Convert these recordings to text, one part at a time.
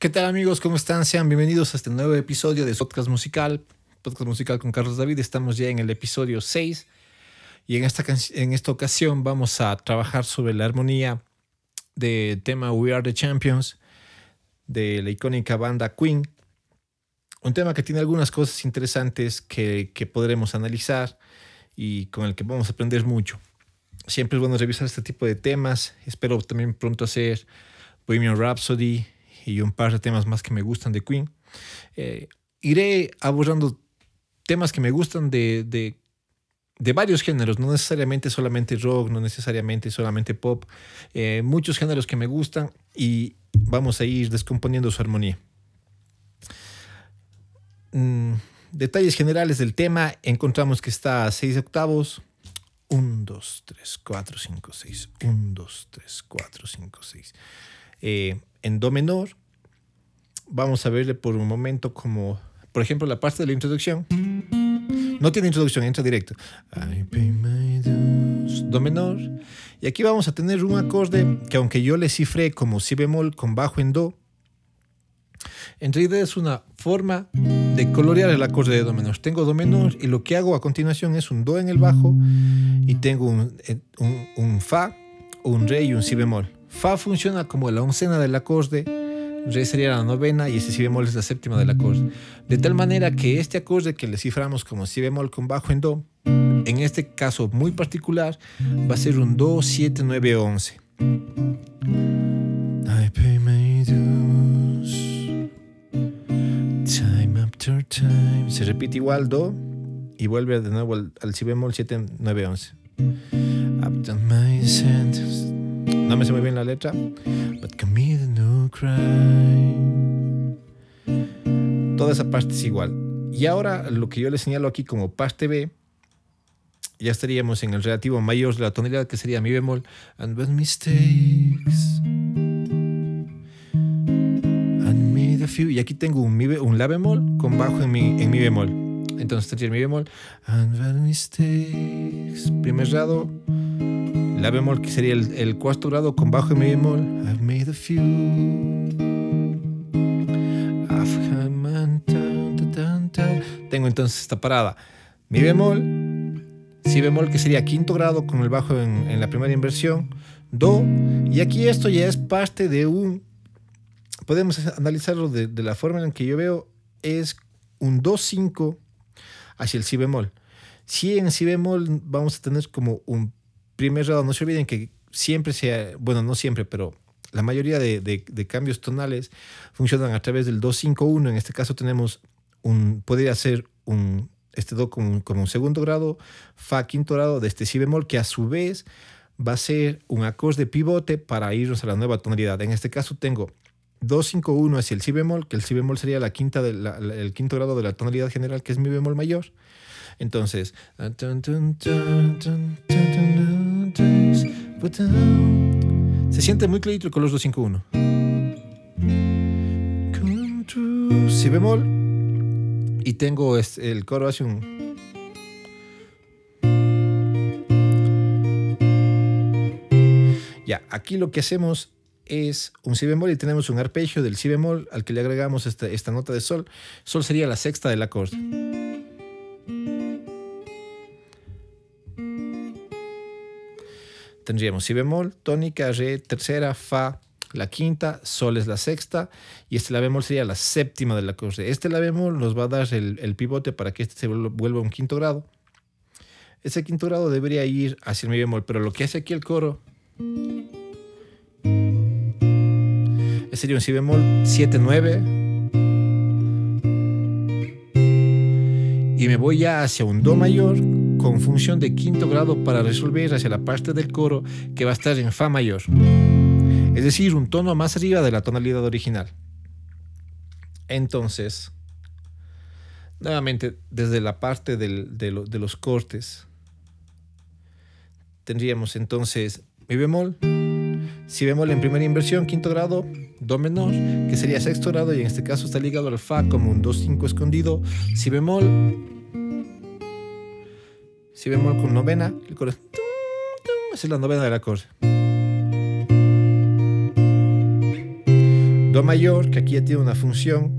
¿Qué tal amigos? ¿Cómo están? Sean bienvenidos a este nuevo episodio de Podcast Musical, Podcast Musical con Carlos David. Estamos ya en el episodio 6 y en esta, en esta ocasión vamos a trabajar sobre la armonía del tema We Are the Champions de la icónica banda Queen. Un tema que tiene algunas cosas interesantes que, que podremos analizar y con el que vamos a aprender mucho. Siempre es bueno revisar este tipo de temas. Espero también pronto hacer Bohemian Rhapsody y un par de temas más que me gustan de Queen. Eh, iré abordando temas que me gustan de, de, de, varios géneros, no necesariamente solamente rock, no necesariamente solamente pop, eh, muchos géneros que me gustan y vamos a ir descomponiendo su armonía. Mm, detalles generales del tema, encontramos que está a 6 octavos. 1, 2, 3, 4, 5, 6. 1, 2, 3, 4, 5, 6. En Do menor, vamos a verle por un momento como, por ejemplo, la parte de la introducción. No tiene introducción, entra directo. do menor. Y aquí vamos a tener un acorde que aunque yo le cifré como si bemol con bajo en do, en realidad es una forma de colorear el acorde de do menor. Tengo do menor y lo que hago a continuación es un do en el bajo y tengo un, un, un fa, un re y un si bemol. Fa funciona como la oncena del acorde Re sería la novena y ese si bemol es la séptima del acorde. De tal manera que este acorde que le ciframos como si bemol con bajo en do, en este caso muy particular, va a ser un do, 7, 9, 11. I pay my dues. Time after time. Se repite igual do y vuelve de nuevo al, si bemol 7, 9, 11. I've done my sentence. No me sé muy bien la letra. But commit no cry. Toda esa parte es igual. Y ahora lo que yo le señalo aquí como parte B, ya estaríamos en el relativo mayor de la tonalidad que sería mi bemol. And with mistakes. And made a few. Y aquí tengo un, mi, un la bemol con bajo en mi, en mi bemol. Entonces tendría mi bemol. And with mistakes. Primer grado la bemol, que sería el, cuarto grado con bajo y mi bemol. I've made a few. Tengo entonces esta parada. Mi bemol, si bemol, que sería quinto grado con el bajo en, en la primera inversión. Do. Y aquí esto ya es parte de un. Podemos analizarlo de, de la forma en que yo veo. Es un Do5 hacia el Si bemol. Si en Si bemol vamos a tener como un primer grado, no se olviden que siempre sea, bueno, no siempre, pero la mayoría de, cambios tonales funcionan a través del 2-5-1. En este caso tenemos un, podría ser un, este do como, como un segundo grado, fa quinto grado de este si bemol, que a su vez va a ser un acorde pivote para irnos a la nueva tonalidad. En este caso tengo 2-5-1 hacia el si bemol, que el si bemol sería la quinta el quinto grado de la tonalidad general, que es mi bemol mayor. Entonces, se siente muy clarito con los 251. Si bemol y tengo el coro hace un Ya, aquí lo que hacemos es un si bemol y tenemos un arpegio del si bemol al que le agregamos esta, esta nota de sol. Sol sería la sexta del acorde. Tendríamos si bemol, tónica, re, tercera, fa, la quinta, sol es la sexta y este la bemol sería la séptima del acorde. Este la bemol nos va a dar el, el, pivote para que este se vuelva un quinto grado. Ese quinto grado debería ir hacia el mi bemol, pero lo que hace aquí el coro sería un si bemol 7, 9 y me voy ya hacia un do mayor con función de quinto grado para resolver hacia la parte del coro que va a estar en Fa mayor, es decir, un tono más arriba de la tonalidad original. Entonces, nuevamente, desde la parte de, de, los cortes, tendríamos entonces Mi bemol, Si bemol en primera inversión, quinto grado, Do menor, que sería sexto grado y en este caso está ligado al Fa como un Do5 escondido, Si bemol, si bemol con novena, el coro es. Esa es la novena del acorde. Do mayor, que aquí ya tiene una función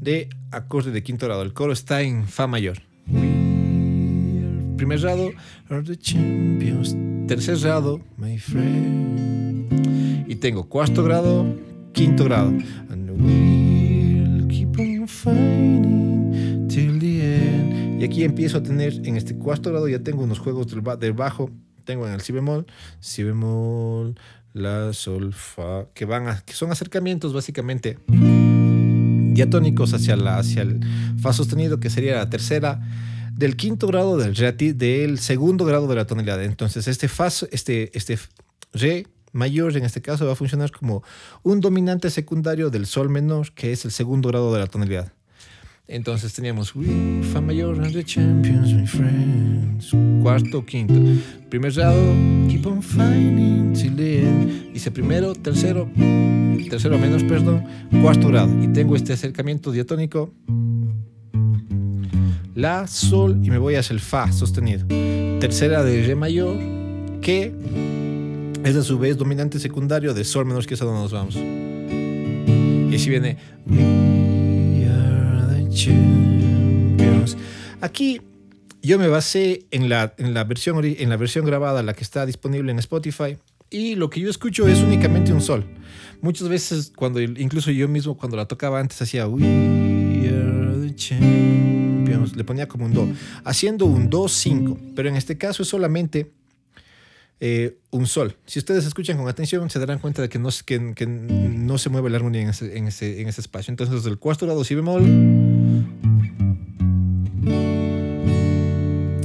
de acorde de quinto grado. El coro está en Fa mayor. Primer grado, the champions. Tercer grado, my friend. Y tengo cuarto grado, quinto grado. And we'll keep on Aquí empiezo a tener, en este cuarto grado ya tengo unos juegos del, bajo. Tengo en el si bemol, si bemol, la, sol, fa, que van a, que son acercamientos básicamente diatónicos hacia, la, hacia el fa sostenido, que sería la tercera del quinto grado del del segundo grado de la tonalidad. Entonces, este fa, este, este re mayor en este caso va a funcionar como un dominante secundario del sol menor, que es el segundo grado de la tonalidad. Entonces teníamos We, Fa mayor, and the champions, my friends. Cuarto, quinto. Primer grado, Keep on finding till the primero, tercero, tercero menos, perdón, cuarto grado. Y tengo este acercamiento diatónico. La, Sol y me voy hacia el Fa sostenido. Tercera de Re mayor, que es a su vez dominante secundario de Sol menor, que es a donde nos vamos. Y así viene Champions. Aquí yo me basé en la, en la, versión, en la versión grabada, la que está disponible en Spotify, y lo que yo escucho es únicamente un sol. Muchas veces, cuando incluso yo mismo cuando la tocaba antes hacía We are the champions, le ponía como un do, haciendo un do 5, pero en este caso es solamente eh, un sol. Si ustedes escuchan con atención, se darán cuenta de que no, se mueve la armonía en ese, en ese, espacio. Entonces, el cuarto grado si bemol,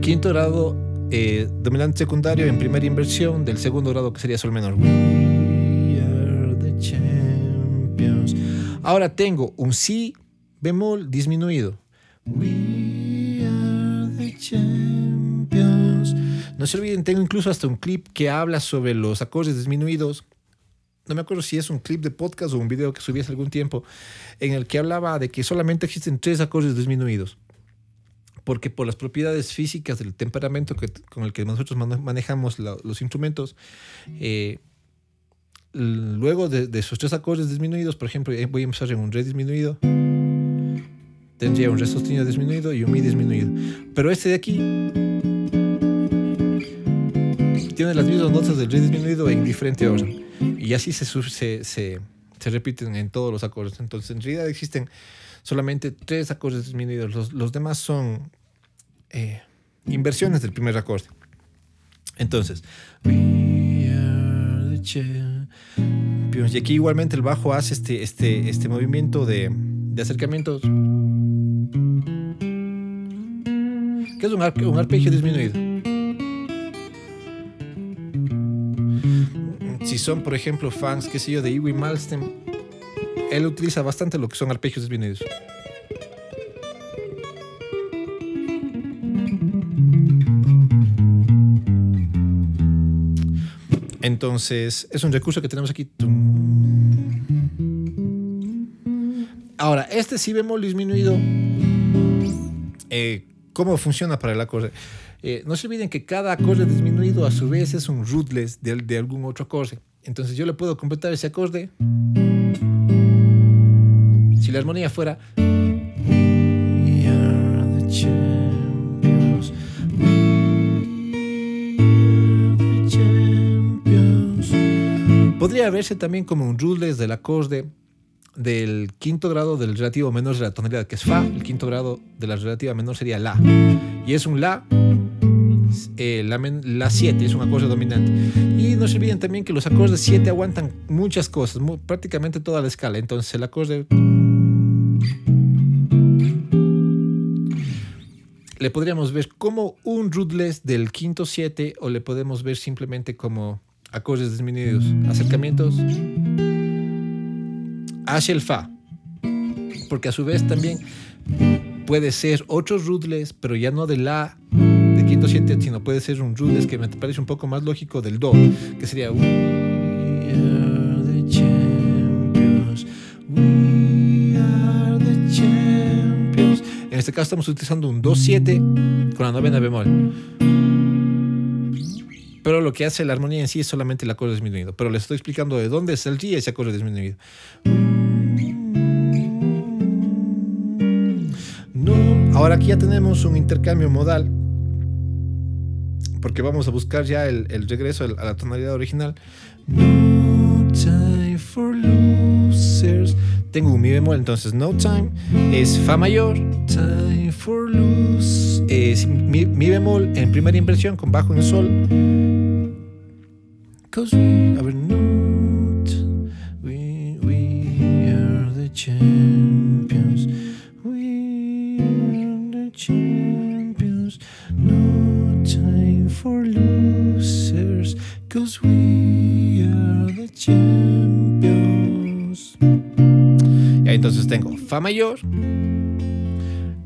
quinto grado eh, dominante secundario en primera inversión del segundo grado que sería sol menor. We are the champions. Ahora tengo un si bemol disminuido. We are the champions. No se olviden, tengo incluso hasta un clip que habla sobre los acordes disminuidos. No me acuerdo si es un clip de podcast o un video que subí hace algún tiempo, en el que hablaba de que solamente existen tres acordes disminuidos. Porque por las propiedades físicas del temperamento que, con el que nosotros manejamos los instrumentos, eh, luego de, esos tres acordes disminuidos, por ejemplo, eh, voy a empezar en un re disminuido, tendría un re sostenido disminuido y un mi disminuido. Pero este de aquí tiene las mismas notas del re disminuido en diferente orden. Y así se, se, se, se, repiten en todos los acordes. Entonces, en realidad existen solamente tres acordes disminuidos. Los, los demás son eh, inversiones del primer acorde. Entonces, y aquí igualmente el bajo hace este, este, este movimiento de, de acercamientos. Que es un, un arpegio disminuido. Son, por ejemplo, fans, qué sé yo, de Iwi Malmsteen, él utiliza bastante lo que son arpegios disminuidos. Entonces, es un recurso que tenemos aquí. Ahora, este si bemol disminuido, eh, ¿cómo funciona para el acorde? Eh, no se olviden que cada acorde disminuido a su vez es un rootless de, de algún otro acorde. Entonces yo le puedo completar ese acorde. Si la armonía fuera... Podría verse también como un rootless del acorde del quinto grado del relativo menor de la tonalidad, que es Fa. El quinto grado de la relativa menor sería La. Y es un La eh, la 7 es un acorde dominante. Y no se olviden también que los acordes 7 aguantan muchas cosas, prácticamente toda la escala. Entonces el acorde... Le podríamos ver como un rootless del quinto 7 o le podemos ver simplemente como acordes disminuidos, acercamientos hacia el Fa. Porque a su vez también puede ser otros rootless, pero ya no de La quinto 7, sino puede ser un rootless que me parece un poco más lógico del do, que sería We champions. En este caso estamos utilizando un do 7 con la novena bemol. pero lo que hace la armonía en sí es solamente el acorde disminuido. Pero les estoy explicando de dónde saldría ese acorde disminuido. Ahora aquí ya tenemos un intercambio modal porque vamos a buscar ya el, regreso a la tonalidad original. No time for losers. Tengo mi bemol, entonces no time es fa mayor. Time for losers. Es mi, bemol en primera inversión con bajo en sol. Cause we, a ver, not, we, are the. Cause we are the champions. Y ahí entonces tengo Fa mayor.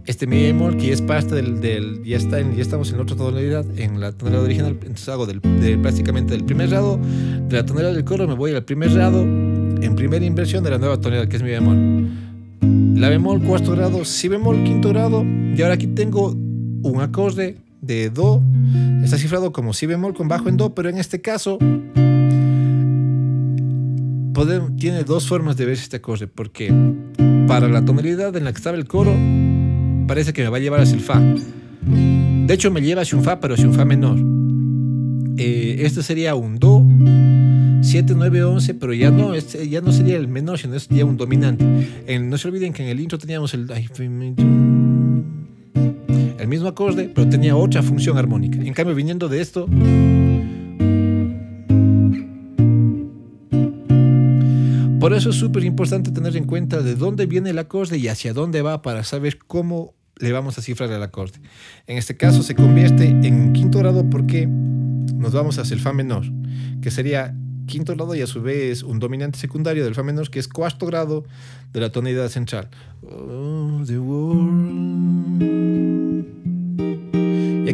Este mi bemol que es parte del, del ya, está en, ya estamos en otra tonalidad, en la tonalidad original, entonces hago del, de, prácticamente del primer grado de la tonalidad del coro, me voy al primer grado en primera inversión de la nueva tonalidad que es mi bemol. La bemol cuarto grado, si bemol quinto grado, y ahora aquí tengo un acorde de Do, está cifrado como Si bemol con bajo en Do, pero en este caso tiene dos formas de ver este acorde, porque para la tonalidad en la que estaba el coro, parece que me va a llevar hacia el Fa. De hecho, me lleva hacia un Fa, pero hacia un Fa menor. Eh, este sería un Do, 7, 9, 11, pero ya no, este, ya no sería el menor, sino sería un dominante. no se olviden que en el intro teníamos el mismo acorde, pero tenía otra función armónica. En cambio, viniendo de esto, por eso es súper importante tener en cuenta de dónde viene el acorde y hacia dónde va para saber cómo le vamos a cifrar el acorde. En este caso se convierte en quinto grado porque nos vamos hacia el Fa menor, que sería quinto grado y a su vez un dominante secundario del Fa menor que es cuarto grado de la tonalidad central. Oh,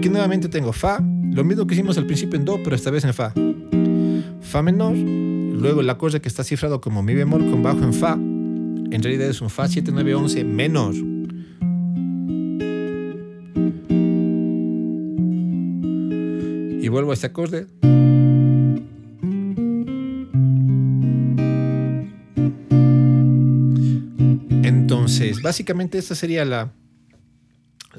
aquí nuevamente tengo Fa, lo mismo que hicimos al principio en Do, pero esta vez en Fa. Fa menor, luego el acorde que está cifrado como Mi bemol con bajo en Fa, en realidad es un Fa 7, 9, 11 menor. Y vuelvo a este acorde. Entonces, básicamente esta sería la,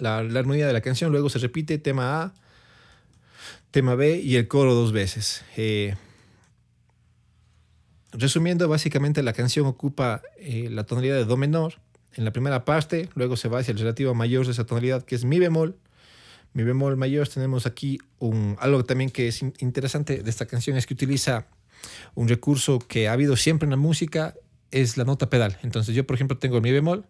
la, armonía de la canción. Luego se repite tema A, tema B y el coro dos veces. Eh, resumiendo, básicamente la canción ocupa eh, la tonalidad de Do menor en la primera parte, luego se va hacia el relativo mayor de esa tonalidad que es Mi bemol. Mi bemol mayor tenemos aquí algo también que es interesante de esta canción es que utiliza un recurso que ha habido siempre en la música, es la nota pedal. Entonces yo por ejemplo tengo el Mi bemol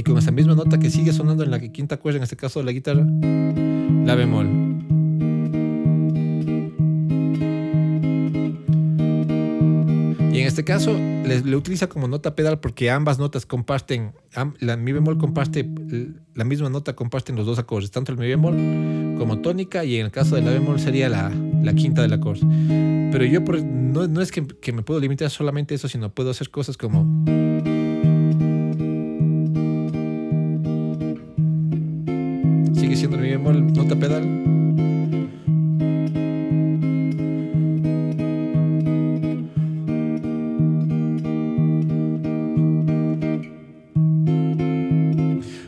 y con esa misma nota que sigue sonando en la quinta cuerda, en este caso la guitarra, la bemol. Y en este caso le, utiliza como nota pedal porque ambas notas comparten, la mi bemol comparte, la misma nota comparten los dos acordes, tanto el mi bemol como tónica y en el caso de la bemol sería la, la quinta del acorde. Pero yo no, no es que, que me puedo limitar solamente a eso, sino puedo hacer cosas como... siendo mi bemol, nota pedal.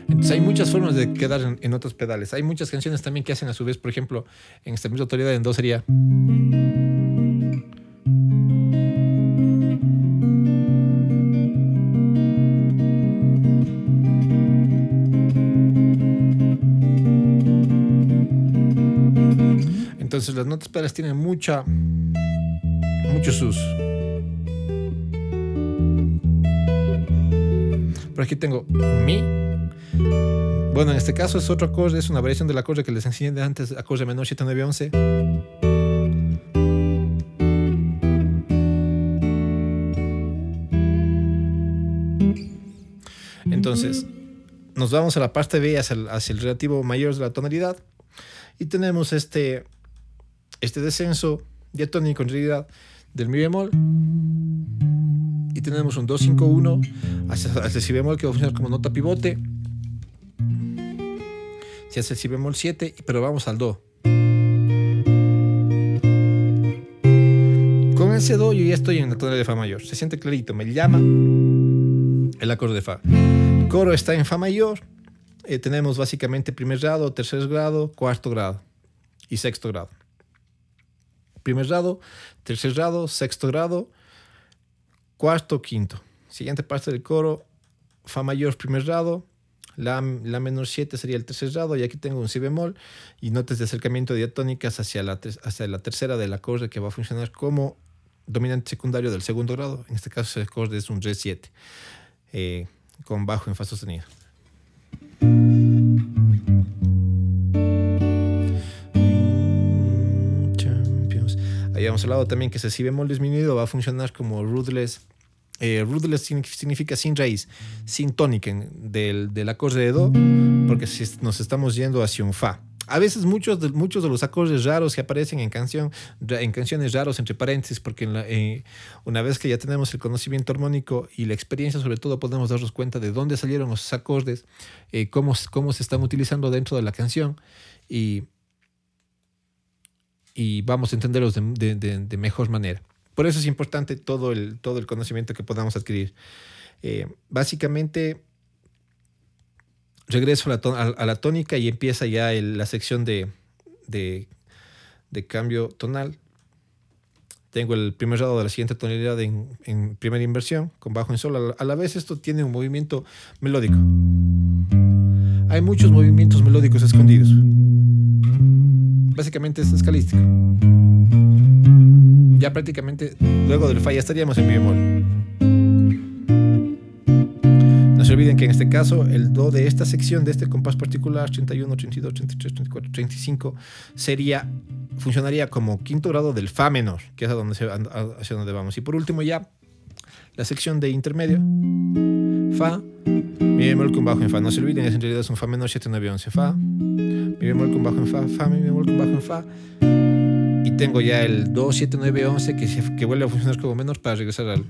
Entonces hay muchas formas de quedar en, notas pedales. Hay muchas canciones también que hacen a su vez, por ejemplo, en esta misma autoridad en do sería... Entonces las notas pedales tienen mucha, muchos sus. Por aquí tengo mi. Bueno, en este caso es otro acorde, es una variación del acorde que les enseñé de antes, acorde menor 7, 9, 11. Entonces, nos vamos a la parte B hacia el relativo mayor de la tonalidad y tenemos este este descenso diatónico en realidad del mi bemol y tenemos un 2-5-1 hacia, el si bemol que va a funcionar como nota pivote. Se hace el si bemol 7 pero vamos al do. Con ese do yo ya estoy en la tonalidad de fa mayor. Se siente clarito me llama el acorde de fa. Coro está en fa mayor eh, tenemos básicamente primer grado tercer grado cuarto grado y sexto grado. Primer grado, tercer grado, sexto grado, cuarto, quinto. Siguiente parte del coro, Fa mayor, primer grado, la, la, menor 7 sería el tercer grado y aquí tengo un si bemol y notas de acercamiento diatónicas hacia la, hacia la tercera del acorde que va a funcionar como dominante secundario del segundo grado. En este caso el acorde es un re 7 eh, con bajo en fa sostenido. Habíamos hablado también que ese si bemol disminuido va a funcionar como ruthless eh, rootless significa sin raíz, sin tónica del, del, acorde de Do, porque nos estamos yendo hacia un Fa. A veces muchos de, muchos de los acordes raros que aparecen en, canción, en canciones raros, entre paréntesis, porque eh, una vez que ya tenemos el conocimiento armónico y la experiencia, sobre todo podemos darnos cuenta de dónde salieron esos acordes, eh, cómo, cómo se están utilizando dentro de la canción y, y vamos a entenderlos de, de, de mejor manera. Por eso es importante todo el, todo el conocimiento que podamos adquirir. Eh, básicamente, regreso a la, tónica y empieza ya la sección de, de, cambio tonal. Tengo el primer grado de la siguiente tonalidad en, primera inversión, con bajo en sol. A la vez esto tiene un movimiento melódico. Hay muchos movimientos melódicos escondidos. Básicamente es escalístico ya prácticamente luego del fa ya estaríamos en mi bemol. No se olviden que en este caso el do de esta sección de este compás particular 31, 32, 33, 34, 35 sería funcionaría como quinto grado del fa menor, que es a hacia donde vamos. Y por último ya la sección de intermedio fa mi bemol con bajo en fa. No se olviden, en realidad es un fa menor 7 9 11 fa. Mi bemol con bajo en fa, fa, mi bemol con bajo en fa y tengo ya el 2, 7, 9, 11 que, que vuelve a funcionar como menor para regresar al...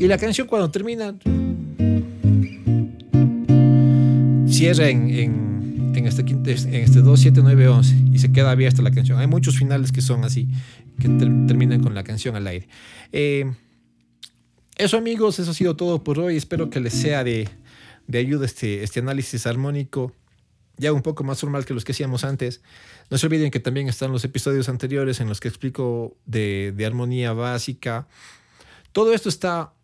Y la canción cuando termina cierra en, en, en este, en este 2, 7, 9, 11 y se queda abierta la canción. Hay muchos finales que son así, que terminan con la canción al aire. Eh, eso amigos, eso ha sido todo por hoy. Espero que les sea de, de ayuda este, este análisis armónico ya un poco más formal que los que hacíamos antes. No se olviden que también están los episodios anteriores en los que explico de, armonía básica. Todo esto está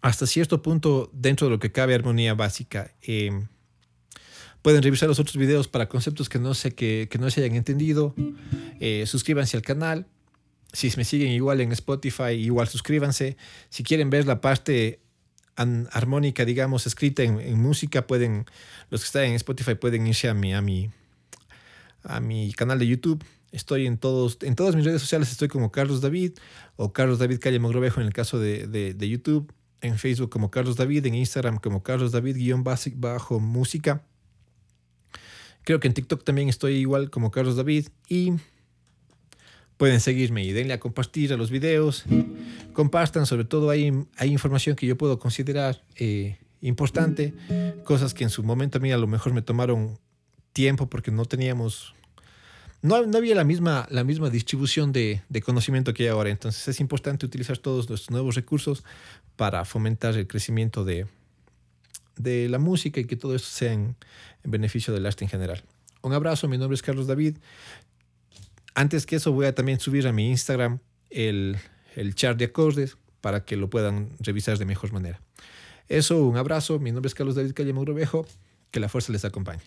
hasta cierto punto dentro de lo que cabe armonía básica. Eh, pueden revisar los otros videos para conceptos que no sé que, no se hayan entendido. Eh, suscríbanse al canal. Si me siguen igual en Spotify, igual suscríbanse. Si quieren ver la parte armónica, digamos, escrita en, música, pueden, los que están en Spotify pueden irse a mi, a mi, a mi canal de YouTube. Estoy en todos, en todas mis redes sociales, estoy como Carlos David o Carlos David Calle Mogrovejo en el caso de, de, YouTube, en Facebook como Carlos David, en Instagram como Carlos David guion bajo música. Creo que en TikTok también estoy igual como Carlos David y pueden seguirme y denle a compartir a los videos. Compartan, sobre todo hay, hay información que yo puedo considerar eh, importante, cosas que en su momento a mí a lo mejor me tomaron tiempo porque no teníamos, no, no había la misma, la misma distribución de, de, conocimiento que hay ahora. Entonces es importante utilizar todos nuestros nuevos recursos para fomentar el crecimiento de, de la música y que todo esto sea en, en beneficio del arte en general. Un abrazo, mi nombre es Carlos David. Antes que eso voy a también subir a mi Instagram el, el chart de acordes para que lo puedan revisar de mejor manera. Eso, un abrazo. Mi nombre es Carlos David Calle Viejo. Que la fuerza les acompañe.